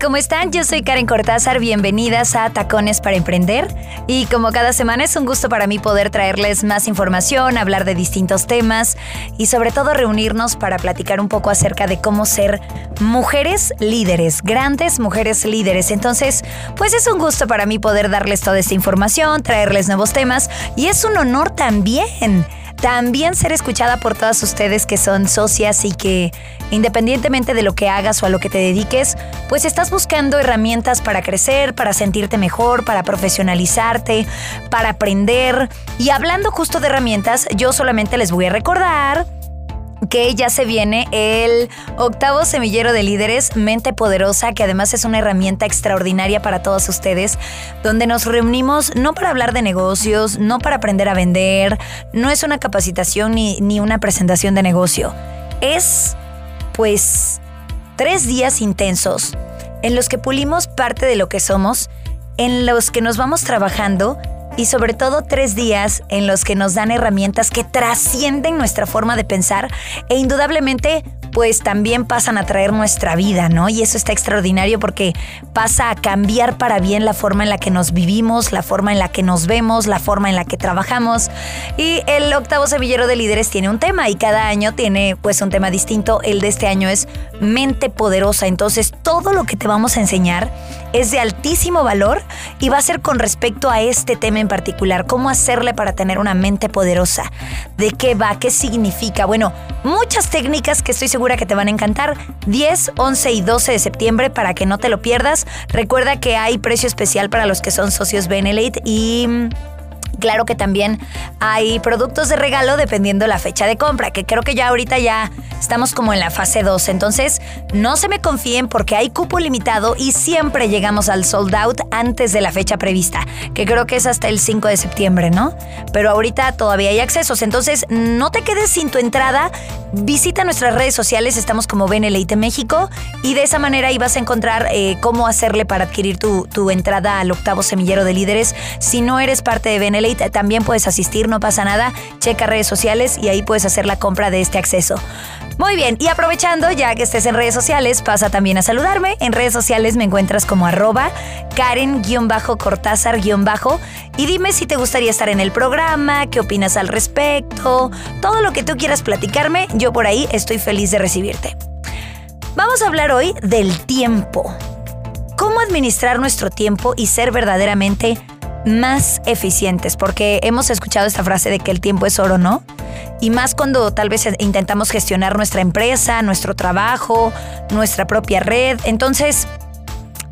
¿Cómo están? Yo soy Karen Cortázar, bienvenidas a Tacones para Emprender. Y como cada semana es un gusto para mí poder traerles más información, hablar de distintos temas y sobre todo reunirnos para platicar un poco acerca de cómo ser mujeres líderes, grandes mujeres líderes. Entonces, pues es un gusto para mí poder darles toda esta información, traerles nuevos temas y es un honor también también ser escuchada por todas ustedes que son socias y que independientemente de lo que hagas o a lo que te dediques, pues estás buscando herramientas para crecer, para sentirte mejor, para profesionalizarte, para aprender. Y hablando justo de herramientas, yo solamente les voy a recordar que ya se viene el octavo semillero de líderes, Mente Poderosa, que además es una herramienta extraordinaria para todos ustedes, donde nos reunimos no para hablar de negocios, no para aprender a vender, no es una capacitación ni, ni una presentación de negocio. Es, pues, tres días intensos en los que pulimos parte de lo que somos, en los que nos vamos trabajando y sobre todo tres días en los que nos dan herramientas que trascienden nuestra forma de pensar e indudablemente pues también pasan a traer nuestra vida, ¿no? Y eso está extraordinario porque pasa a cambiar para bien la forma en la que nos vivimos, la forma en la que nos vemos, la forma en la que trabajamos. Y el octavo semillero de líderes tiene un tema y cada año tiene pues un tema distinto. El de este año es mente poderosa. Entonces todo lo que te vamos a enseñar es de altísimo valor y va a ser con respecto a este tema en particular, cómo hacerle para tener una mente poderosa, de qué va, qué significa. Bueno, muchas técnicas que estoy que te van a encantar. 10, 11 y 12 de septiembre para que no te lo pierdas. Recuerda que hay precio especial para los que son socios Benelate y Claro que también hay productos de regalo dependiendo la fecha de compra, que creo que ya ahorita ya estamos como en la fase 2. Entonces, no se me confíen porque hay cupo limitado y siempre llegamos al sold out antes de la fecha prevista, que creo que es hasta el 5 de septiembre, ¿no? Pero ahorita todavía hay accesos. Entonces, no te quedes sin tu entrada. Visita nuestras redes sociales, estamos como Beneleite México y de esa manera ahí vas a encontrar eh, cómo hacerle para adquirir tu, tu entrada al octavo semillero de líderes. Si no eres parte de También puedes asistir, no pasa nada. Checa redes sociales y ahí puedes hacer la compra de este acceso. Muy bien, y aprovechando, ya que estés en redes sociales, pasa también a saludarme. En redes sociales me encuentras como arroba Karen-Cortázar- y dime si te gustaría estar en el programa, qué opinas al respecto, todo lo que tú quieras platicarme, yo por ahí estoy feliz de recibirte. Vamos a hablar hoy del tiempo. ¿Cómo administrar nuestro tiempo y ser verdaderamente más eficientes, porque hemos escuchado esta frase de que el tiempo es oro, ¿no? Y más cuando tal vez intentamos gestionar nuestra empresa, nuestro trabajo, nuestra propia red. Entonces,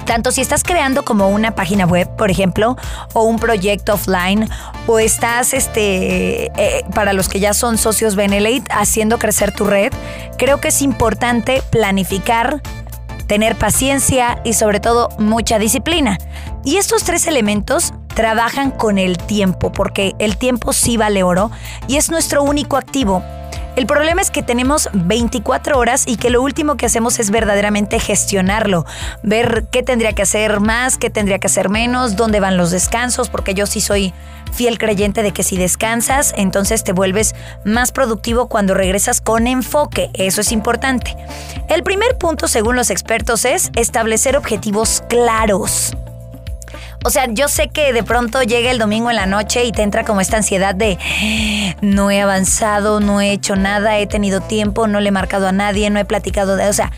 tanto si estás creando como una página web, por ejemplo, o un proyecto offline, o estás, este, eh, para los que ya son socios Benelate, haciendo crecer tu red, creo que es importante planificar, tener paciencia y sobre todo mucha disciplina. Y estos tres elementos trabajan con el tiempo, porque el tiempo sí vale oro y es nuestro único activo. El problema es que tenemos 24 horas y que lo último que hacemos es verdaderamente gestionarlo, ver qué tendría que hacer más, qué tendría que hacer menos, dónde van los descansos, porque yo sí soy fiel creyente de que si descansas, entonces te vuelves más productivo cuando regresas con enfoque, eso es importante. El primer punto, según los expertos, es establecer objetivos claros. O sea, yo sé que de pronto llega el domingo en la noche y te entra como esta ansiedad de no he avanzado, no he hecho nada, he tenido tiempo, no le he marcado a nadie, no he platicado de, o sea,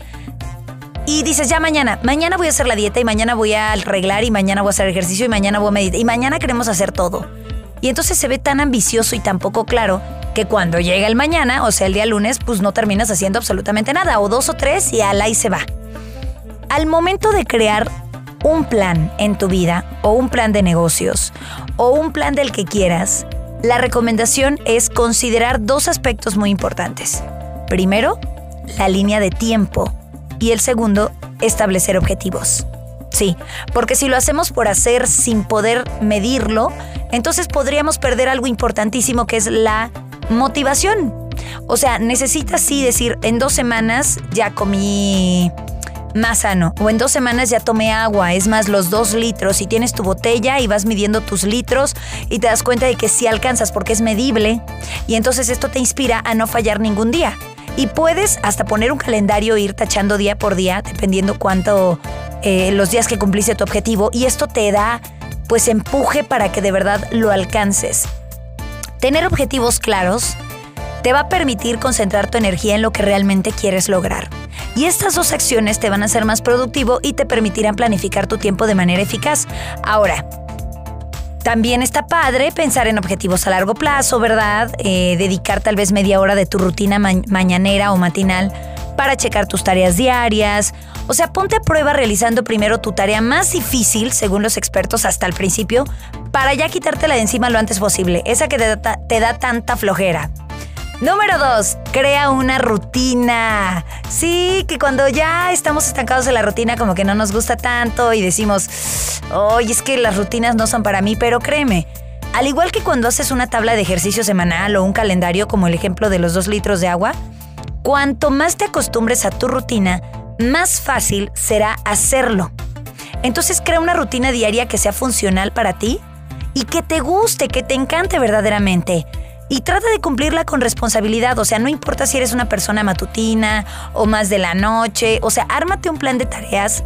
y dices, ya mañana, mañana voy a hacer la dieta y mañana voy a arreglar y mañana voy a hacer ejercicio y mañana voy a meditar y mañana queremos hacer todo. Y entonces se ve tan ambicioso y tan poco claro que cuando llega el mañana, o sea, el día lunes, pues no terminas haciendo absolutamente nada, o dos o tres y al ahí se va. Al momento de crear un plan en tu vida o un plan de negocios o un plan del que quieras, la recomendación es considerar dos aspectos muy importantes. Primero, la línea de tiempo y el segundo, establecer objetivos. Sí, porque si lo hacemos por hacer sin poder medirlo, entonces podríamos perder algo importantísimo que es la motivación. O sea, necesitas sí decir, en dos semanas ya comí más sano. O en dos semanas ya tomé agua, es más, los dos litros. Y tienes tu botella y vas midiendo tus litros y te das cuenta de que sí alcanzas porque es medible. Y entonces esto te inspira a no fallar ningún día. Y puedes hasta poner un calendario e ir tachando día por día, dependiendo cuánto eh, los días que cumpliste tu objetivo. Y esto te da pues empuje para que de verdad lo alcances. Tener objetivos claros te va a permitir concentrar tu energía en lo que realmente quieres lograr. Y estas dos acciones te van a hacer más productivo y te permitirán planificar tu tiempo de manera eficaz. Ahora, también está padre pensar en objetivos a largo plazo, ¿verdad? Eh, dedicar tal vez media hora de tu rutina mañanera o matinal para checar tus tareas diarias. O sea, ponte a prueba realizando primero tu tarea más difícil, según los expertos hasta el principio, para ya quitártela de encima lo antes posible, esa que te da tanta flojera. Número 2. Crea una rutina. Sí, que cuando ya estamos estancados en la rutina como que no nos gusta tanto y decimos, oye, es que las rutinas no son para mí, pero créeme, al igual que cuando haces una tabla de ejercicio semanal o un calendario como el ejemplo de los dos litros de agua, cuanto más te acostumbres a tu rutina, más fácil será hacerlo. Entonces crea una rutina diaria que sea funcional para ti y que te guste, que te encante verdaderamente y trata de cumplirla con responsabilidad. O sea, no importa si eres una persona matutina o más de la noche. O sea, ármate un plan de tareas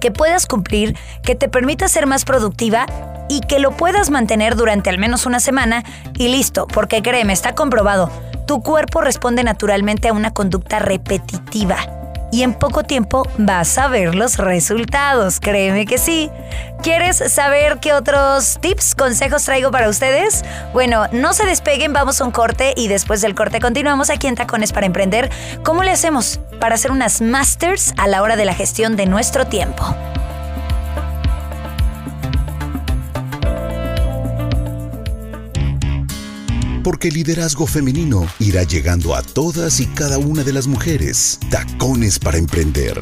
que puedas cumplir, que te permita ser más productiva y que lo puedas mantener durante al menos una semana y listo, porque créeme, está comprobado, tu cuerpo responde naturalmente a una conducta repetitiva y en poco tiempo vas a ver los resultados, créeme que sí. ¿Quieres saber qué otros tips, consejos traigo para ustedes? Bueno, no se despeguen, vamos a un corte y después del corte continuamos aquí en Tacones para Emprender. ¿Cómo le hacemos para hacer unas masters a la hora de la gestión de nuestro tiempo? Porque el liderazgo femenino irá llegando a todas y cada una de las mujeres. Tacones para emprender.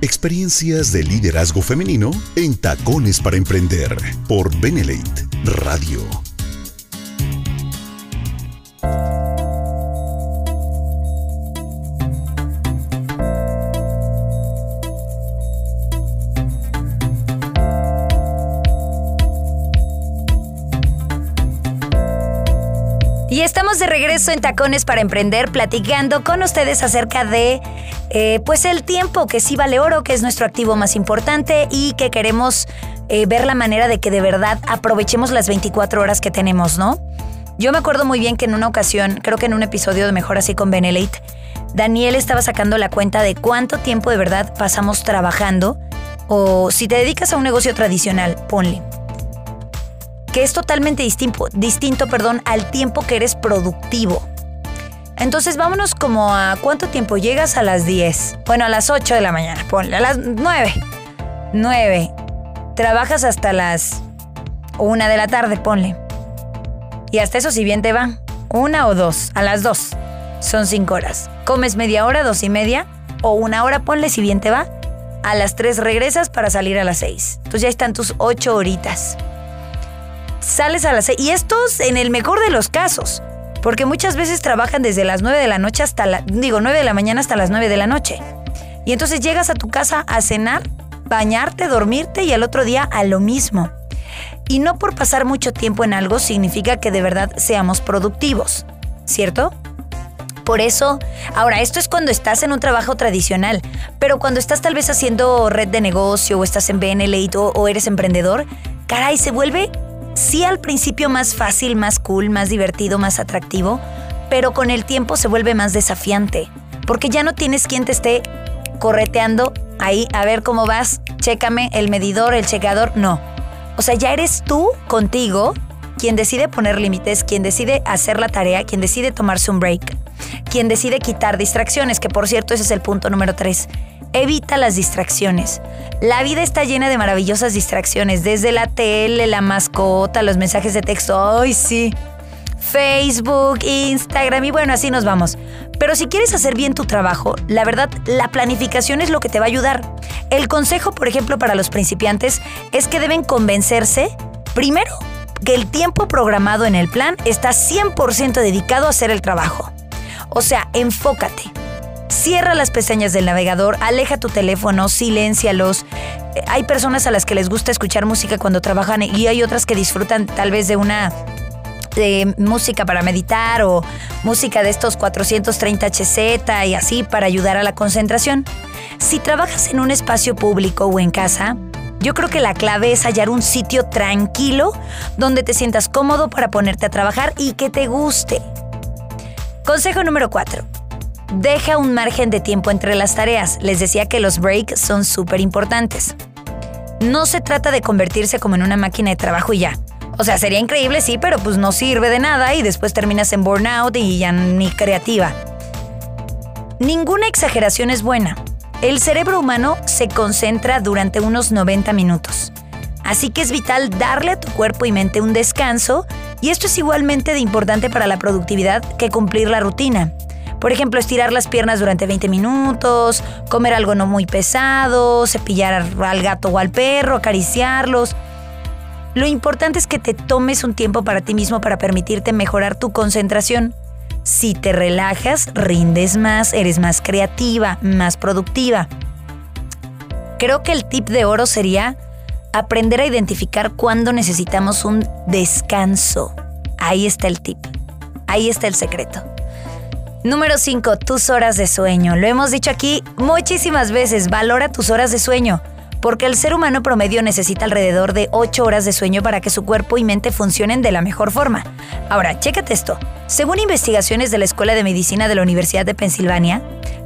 Experiencias de liderazgo femenino en Tacones para emprender por Benelate Radio. De regreso en Tacones para Emprender, platicando con ustedes acerca de, eh, pues, el tiempo que sí vale oro, que es nuestro activo más importante y que queremos eh, ver la manera de que de verdad aprovechemos las 24 horas que tenemos, ¿no? Yo me acuerdo muy bien que en una ocasión, creo que en un episodio de Mejor Así con Benelate, Daniel estaba sacando la cuenta de cuánto tiempo de verdad pasamos trabajando o si te dedicas a un negocio tradicional, ponle que es totalmente distinto, distinto perdón, al tiempo que eres productivo. Entonces vámonos como a cuánto tiempo llegas a las 10. Bueno, a las 8 de la mañana, ponle, a las 9. 9. Trabajas hasta las 1 de la tarde, ponle. Y hasta eso si bien te va. Una o dos, a las 2. Son 5 horas. Comes media hora, dos y media, o una hora, ponle si bien te va. A las 3 regresas para salir a las 6. Entonces ya están tus 8 horitas sales a las 6. Y estos en el mejor de los casos. Porque muchas veces trabajan desde las 9 de la noche hasta la, digo, 9 de la mañana hasta las 9 de la noche. Y entonces llegas a tu casa a cenar, bañarte, dormirte y al otro día a lo mismo. Y no por pasar mucho tiempo en algo significa que de verdad seamos productivos, ¿cierto? Por eso, ahora, esto es cuando estás en un trabajo tradicional, pero cuando estás tal vez haciendo red de negocio o estás en BNL o, o eres emprendedor, caray, se vuelve sí al principio más fácil, más cool, más divertido, más atractivo, pero con el tiempo se vuelve más desafiante, porque ya no tienes quien te esté correteando ahí a ver cómo vas, chécame el medidor, el checador, no. O sea, ya eres tú contigo quien decide poner límites, quien decide hacer la tarea, quien decide tomarse un break. quien decide quitar distracciones, que por cierto ese es el punto número tres. Evita las distracciones. La vida está llena de maravillosas distracciones, desde la tele, la mascota, los mensajes de texto. ¡Ay, sí! Facebook, Instagram y bueno, así nos vamos. Pero si quieres hacer bien tu trabajo, la verdad, la planificación es lo que te va a ayudar. El consejo, por ejemplo, para los principiantes es que deben convencerse, primero, que el tiempo programado en el plan está 100% dedicado a hacer el trabajo. O sea, enfócate. Cierra las pestañas del navegador, aleja tu teléfono, siléncialos. Hay personas a las que les gusta escuchar música cuando trabajan y hay otras que disfrutan tal vez de una música para meditar o música de estos 430 HZ y así para ayudar a la concentración. Si trabajas en un espacio público o en casa, yo creo que la clave es hallar un sitio tranquilo donde te sientas cómodo para ponerte a trabajar y que te guste. Consejo número 4. Deja un margen de tiempo entre las tareas. Les decía que los breaks son súper importantes. No se trata de convertirse como en una máquina de trabajo y ya. O sea, sería increíble, sí, pero pues no sirve de nada y después terminas en burnout y ya ni creativa. Ninguna exageración es buena. El cerebro humano se concentra durante unos 90 minutos. Así que es vital darle a tu cuerpo y mente un descanso y esto es igualmente de importante para la productividad que cumplir la rutina. Por ejemplo, estirar las piernas durante 20 minutos, comer algo no muy pesado, cepillar al gato o al perro, acariciarlos. Lo importante es que te tomes un tiempo para ti mismo para permitirte mejorar tu concentración. Si te relajas, rindes más, eres más creativa, más productiva. Creo que el tip de oro sería aprender a identificar cuándo necesitamos un descanso. Ahí está el tip. Ahí está el secreto. Número 5. Tus horas de sueño. Lo hemos dicho aquí muchísimas veces. Valora tus horas de sueño porque el ser humano promedio necesita alrededor de 8 horas de sueño para que su cuerpo y mente funcionen de la mejor forma. Ahora, chécate esto. Según investigaciones de la Escuela de Medicina de la Universidad de Pensilvania,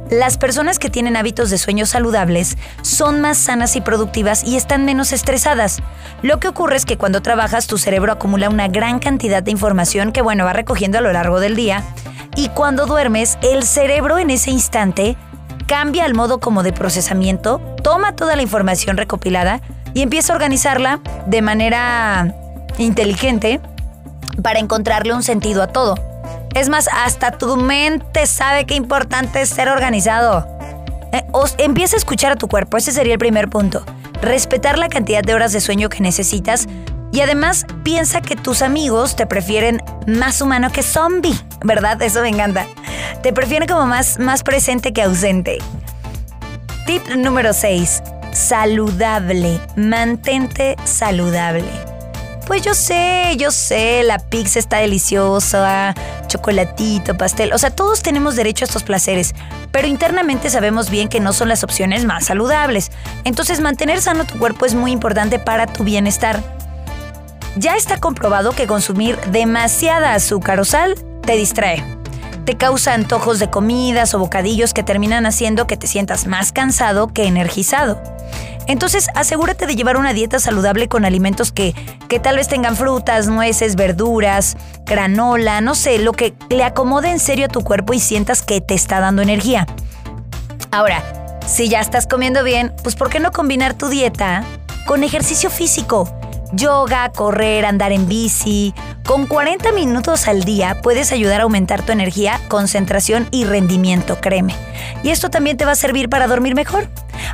las personas que tienen hábitos de sueño saludables son más sanas y productivas y están menos estresadas. Lo que ocurre es que cuando trabajas tu cerebro acumula una gran cantidad de información que bueno va recogiendo a lo largo del día y cuando duermes el cerebro en ese instante cambia el modo como de procesamiento, toma toda la información recopilada y empieza a organizarla de manera inteligente para encontrarle un sentido a todo. Es más, hasta tu mente sabe qué importante es ser organizado. Eh, empieza a escuchar a tu cuerpo, ese sería el primer punto. Respetar la cantidad de horas de sueño que necesitas y además piensa que tus amigos te prefieren más humano que zombie, ¿verdad? Eso me encanta. Te prefieren como más, más presente que ausente. Tip número 6. Saludable. Mantente saludable. Pues yo sé, yo sé, la pizza está deliciosa, chocolatito, pastel, o sea, todos tenemos derecho a estos placeres, pero internamente sabemos bien que no son las opciones más saludables. Entonces, mantener sano tu cuerpo es muy importante para tu bienestar. Ya está comprobado que consumir demasiada azúcar o sal te distrae. Te causa antojos de comidas o bocadillos que terminan haciendo que te sientas más cansado que energizado. Entonces asegúrate de llevar una dieta saludable con alimentos que, que tal vez tengan frutas, nueces, verduras, granola, no sé, lo que le acomode en serio a tu cuerpo y sientas que te está dando energía. Ahora, si ya estás comiendo bien, pues ¿por qué no combinar tu dieta con ejercicio físico? Yoga, correr, andar en bici. Con 40 minutos al día puedes ayudar a aumentar tu energía, concentración y rendimiento, créeme. Y esto también te va a servir para dormir mejor.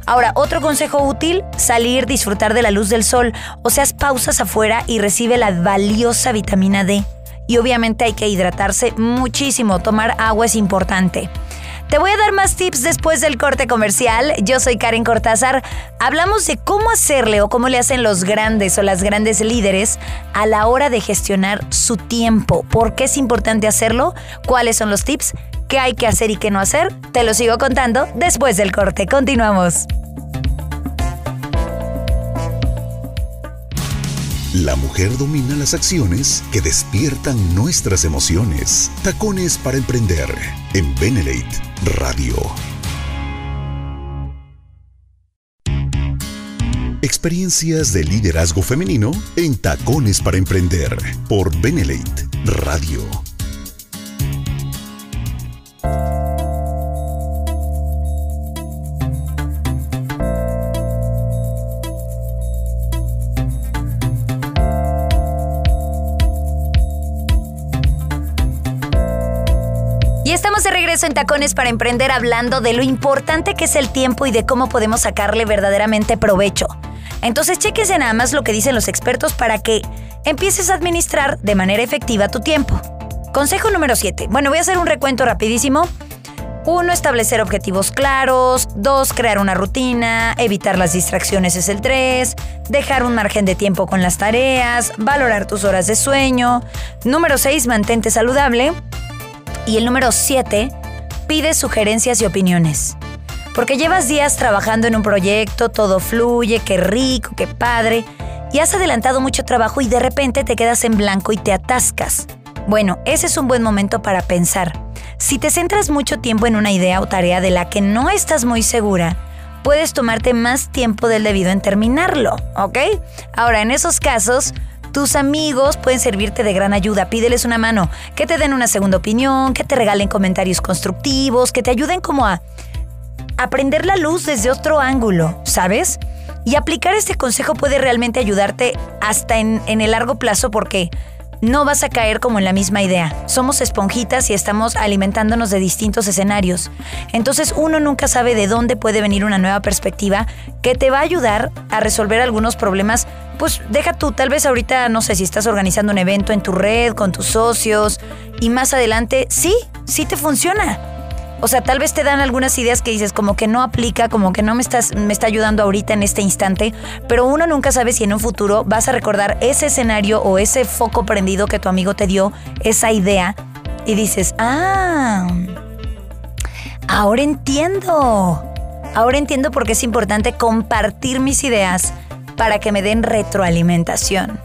Ahora, otro consejo útil, salir, disfrutar de la luz del sol, o sea, pausas afuera y recibe la valiosa vitamina D. Y obviamente hay que hidratarse muchísimo, tomar agua es importante. Te voy a dar más tips después del corte comercial. Yo soy Karen Cortázar. Hablamos de cómo hacerle o cómo le hacen los grandes o las grandes líderes a la hora de gestionar su tiempo. ¿Por qué es importante hacerlo? ¿Cuáles son los tips? ¿Qué hay que hacer y qué no hacer? Te lo sigo contando después del corte. Continuamos. La mujer domina las acciones que despiertan nuestras emociones. Tacones para emprender en Benelate Radio. Experiencias de liderazgo femenino en Tacones para emprender por Benelate Radio. Estamos de regreso en Tacones para Emprender hablando de lo importante que es el tiempo y de cómo podemos sacarle verdaderamente provecho. Entonces chequese nada más lo que dicen los expertos para que empieces a administrar de manera efectiva tu tiempo. Consejo número 7. Bueno, voy a hacer un recuento rapidísimo. 1. Establecer objetivos claros. 2. Crear una rutina. Evitar las distracciones es el 3. Dejar un margen de tiempo con las tareas. Valorar tus horas de sueño. Número 6. Mantente saludable. Y el número 7, pide sugerencias y opiniones. Porque llevas días trabajando en un proyecto, todo fluye, qué rico, qué padre, y has adelantado mucho trabajo y de repente te quedas en blanco y te atascas. Bueno, ese es un buen momento para pensar. Si te centras mucho tiempo en una idea o tarea de la que no estás muy segura, puedes tomarte más tiempo del debido en terminarlo, ¿ok? Ahora, en esos casos, tus amigos pueden servirte de gran ayuda. Pídeles una mano, que te den una segunda opinión, que te regalen comentarios constructivos, que te ayuden como a aprender la luz desde otro ángulo, ¿sabes? Y aplicar este consejo puede realmente ayudarte hasta en, el largo plazo porque no vas a caer como en la misma idea. Somos esponjitas y estamos alimentándonos de distintos escenarios. Entonces uno nunca sabe de dónde puede venir una nueva perspectiva que te va a ayudar a resolver algunos problemas. Pues deja tú, tal vez ahorita, no sé si estás organizando un evento en tu red, con tus socios, y más adelante, sí, sí te funciona o sea, tal vez te dan algunas ideas que dices como que no aplica, como que no me estás me está ayudando ahorita en este instante, pero uno nunca sabe si en un futuro vas a recordar ese escenario o ese foco prendido que tu amigo te dio, esa idea y dices, "Ah, ahora entiendo." Ahora entiendo por qué es importante compartir mis ideas para que me den retroalimentación.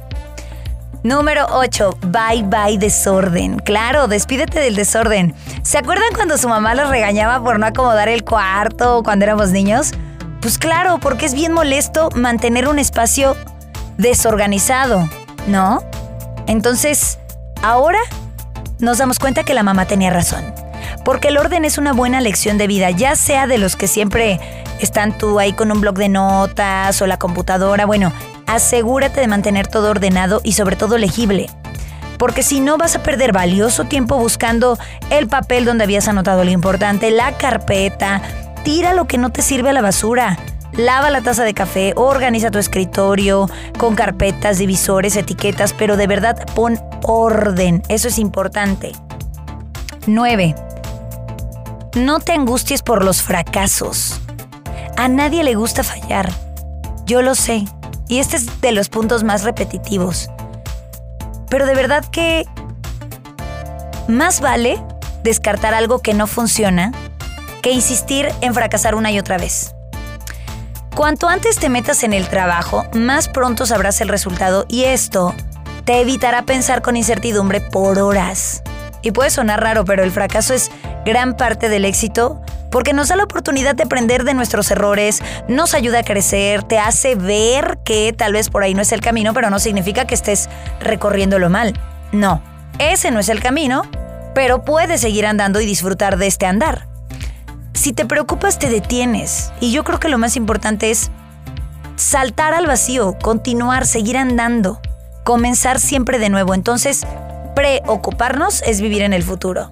Número 8. Bye bye desorden. Claro, despídete del desorden. ¿Se acuerdan cuando su mamá los regañaba por no acomodar el cuarto cuando éramos niños? Pues claro, porque es bien molesto mantener un espacio desorganizado, ¿no? Entonces, ahora nos damos cuenta que la mamá tenía razón. Porque el orden es una buena lección de vida, ya sea de los que siempre están tú ahí con un blog de notas o la computadora. Bueno, asegúrate de mantener todo ordenado y sobre todo legible. Porque si no vas a perder valioso tiempo buscando el papel donde habías anotado lo importante, la carpeta, tira lo que no te sirve a la basura. Lava la taza de café, organiza tu escritorio con carpetas, divisores, etiquetas, pero de verdad pon orden. Eso es importante. 9. No te angusties por los fracasos. A nadie le gusta fallar. Yo lo sé. Y este es de los puntos más repetitivos. Pero de verdad que más vale descartar algo que no funciona que insistir en fracasar una y otra vez. Cuanto antes te metas en el trabajo, más pronto sabrás el resultado y esto te evitará pensar con incertidumbre por horas. Y puede sonar raro, pero el fracaso es gran parte del éxito porque nos da la oportunidad de aprender de nuestros errores, nos ayuda a crecer, te hace ver que tal vez por ahí no es el camino, pero no significa que estés recorriéndolo mal. No, ese no es el camino, pero puedes seguir andando y disfrutar de este andar. Si te preocupas, te detienes. Y yo creo que lo más importante es saltar al vacío, continuar, seguir andando, comenzar siempre de nuevo. Entonces, preocuparnos es vivir en el futuro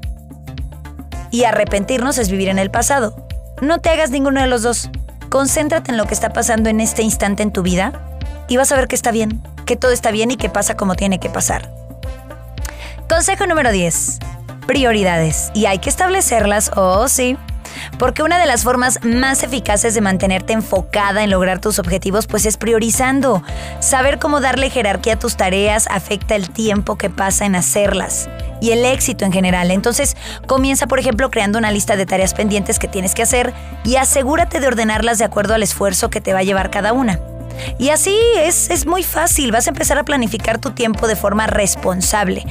y arrepentirnos es vivir en el pasado. No te hagas ninguno de los dos. Concéntrate en lo que está pasando en este instante en tu vida y vas a ver que está bien, que todo está bien y que pasa como tiene que pasar. Consejo número 10. Prioridades. Y hay que establecerlas, oh sí, porque una de las formas más eficaces de mantenerte enfocada en lograr tus objetivos pues es priorizando. Saber cómo darle jerarquía a tus tareas afecta el tiempo que pasa en hacerlas y el éxito en general. Entonces, comienza, por ejemplo, creando una lista de tareas pendientes que tienes que hacer y asegúrate de ordenarlas de acuerdo al esfuerzo que te va a llevar cada una. Y así es, es muy fácil, vas a empezar a planificar tu tiempo de forma responsable,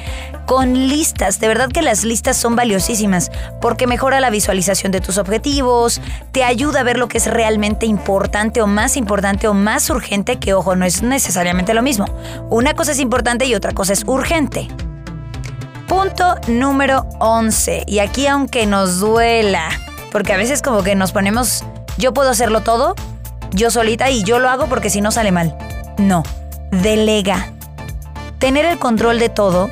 con listas, de verdad que las listas son valiosísimas, porque mejora la visualización de tus objetivos, te ayuda a ver lo que es realmente importante o más importante o más urgente, que ojo, no es necesariamente lo mismo. Una cosa es importante y otra cosa es urgente. Punto número 11. Y aquí aunque nos duela, porque a veces como que nos ponemos, yo puedo hacerlo todo, yo solita y yo lo hago porque si no sale mal. No, delega. Tener el control de todo,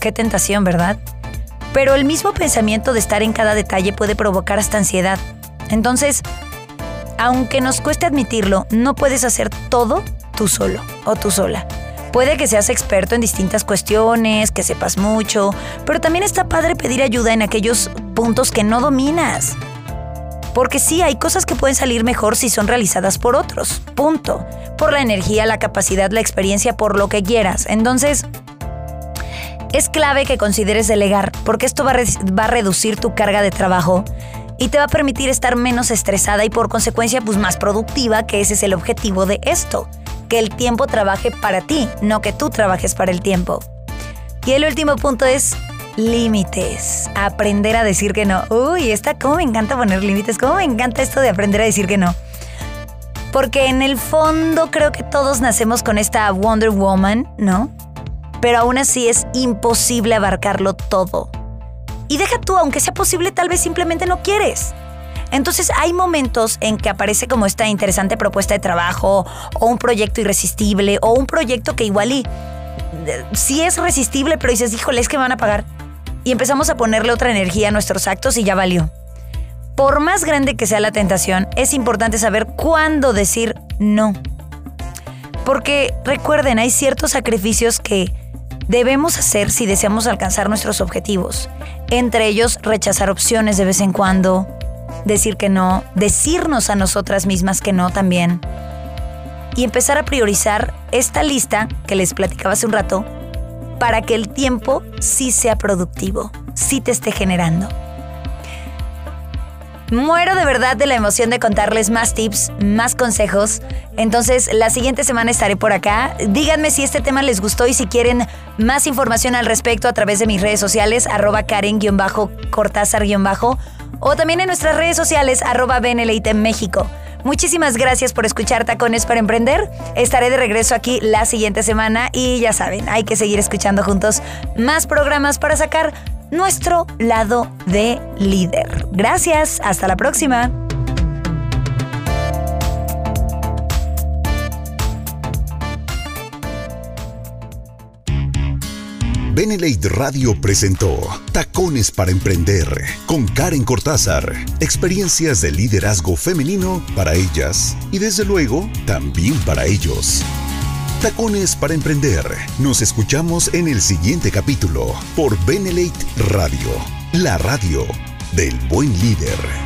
qué tentación, ¿verdad? Pero el mismo pensamiento de estar en cada detalle puede provocar hasta ansiedad. Entonces, aunque nos cueste admitirlo, no puedes hacer todo tú solo o tú sola. Puede que seas experto en distintas cuestiones, que sepas mucho, pero también está padre pedir ayuda en aquellos puntos que no dominas. Porque sí, hay cosas que pueden salir mejor si son realizadas por otros. Punto. Por la energía, la capacidad, la experiencia, por lo que quieras. Entonces, es clave que consideres delegar, porque esto va a, reducir tu carga de trabajo y te va a permitir estar menos estresada y por consecuencia pues más productiva, que ese es el objetivo de esto, que el tiempo trabaje para ti, no que tú trabajes para el tiempo. Y el último punto es límites, aprender a decir que no. Uy, esta, cómo me encanta poner límites, cómo me encanta esto de aprender a decir que no. Porque en el fondo creo que todos nacemos con esta Wonder Woman, ¿no? pero aún así es imposible abarcarlo todo. Y deja tú, aunque sea posible, tal vez simplemente no quieres. Entonces hay momentos en que aparece como esta interesante propuesta de trabajo o un proyecto irresistible o un proyecto que igual y eh, es resistible, pero dices, híjole, es que me van a pagar. Y empezamos a ponerle otra energía a nuestros actos y ya valió. Por más grande que sea la tentación, es importante saber cuándo decir no. Porque recuerden, hay ciertos sacrificios que debemos hacer si deseamos alcanzar nuestros objetivos. Entre ellos, rechazar opciones de vez en cuando, decir que no, decirnos a nosotras mismas que no también. Y empezar a priorizar esta lista que les platicaba hace un rato para que el tiempo sí sea productivo, sí te esté generando. Muero de verdad de la emoción de contarles más tips, más consejos. Entonces, la siguiente semana estaré por acá. Díganme si este tema les gustó y si quieren más información al respecto a través de mis redes sociales, arroba Karen-Cortázar- o también en nuestras redes sociales, arroba Beneleite México. Muchísimas gracias por escuchar Tacones para Emprender. Estaré de regreso aquí la siguiente semana y ya saben, hay que seguir escuchando juntos más programas para sacar nuestro lado de líder. Gracias, hasta la próxima. Benelate Radio presentó Tacones para Emprender con Karen Cortázar. Experiencias de liderazgo femenino para ellas y desde luego también para ellos. Tacones para Emprender. Nos escuchamos en el siguiente capítulo por Benelate Radio, la radio del buen líder.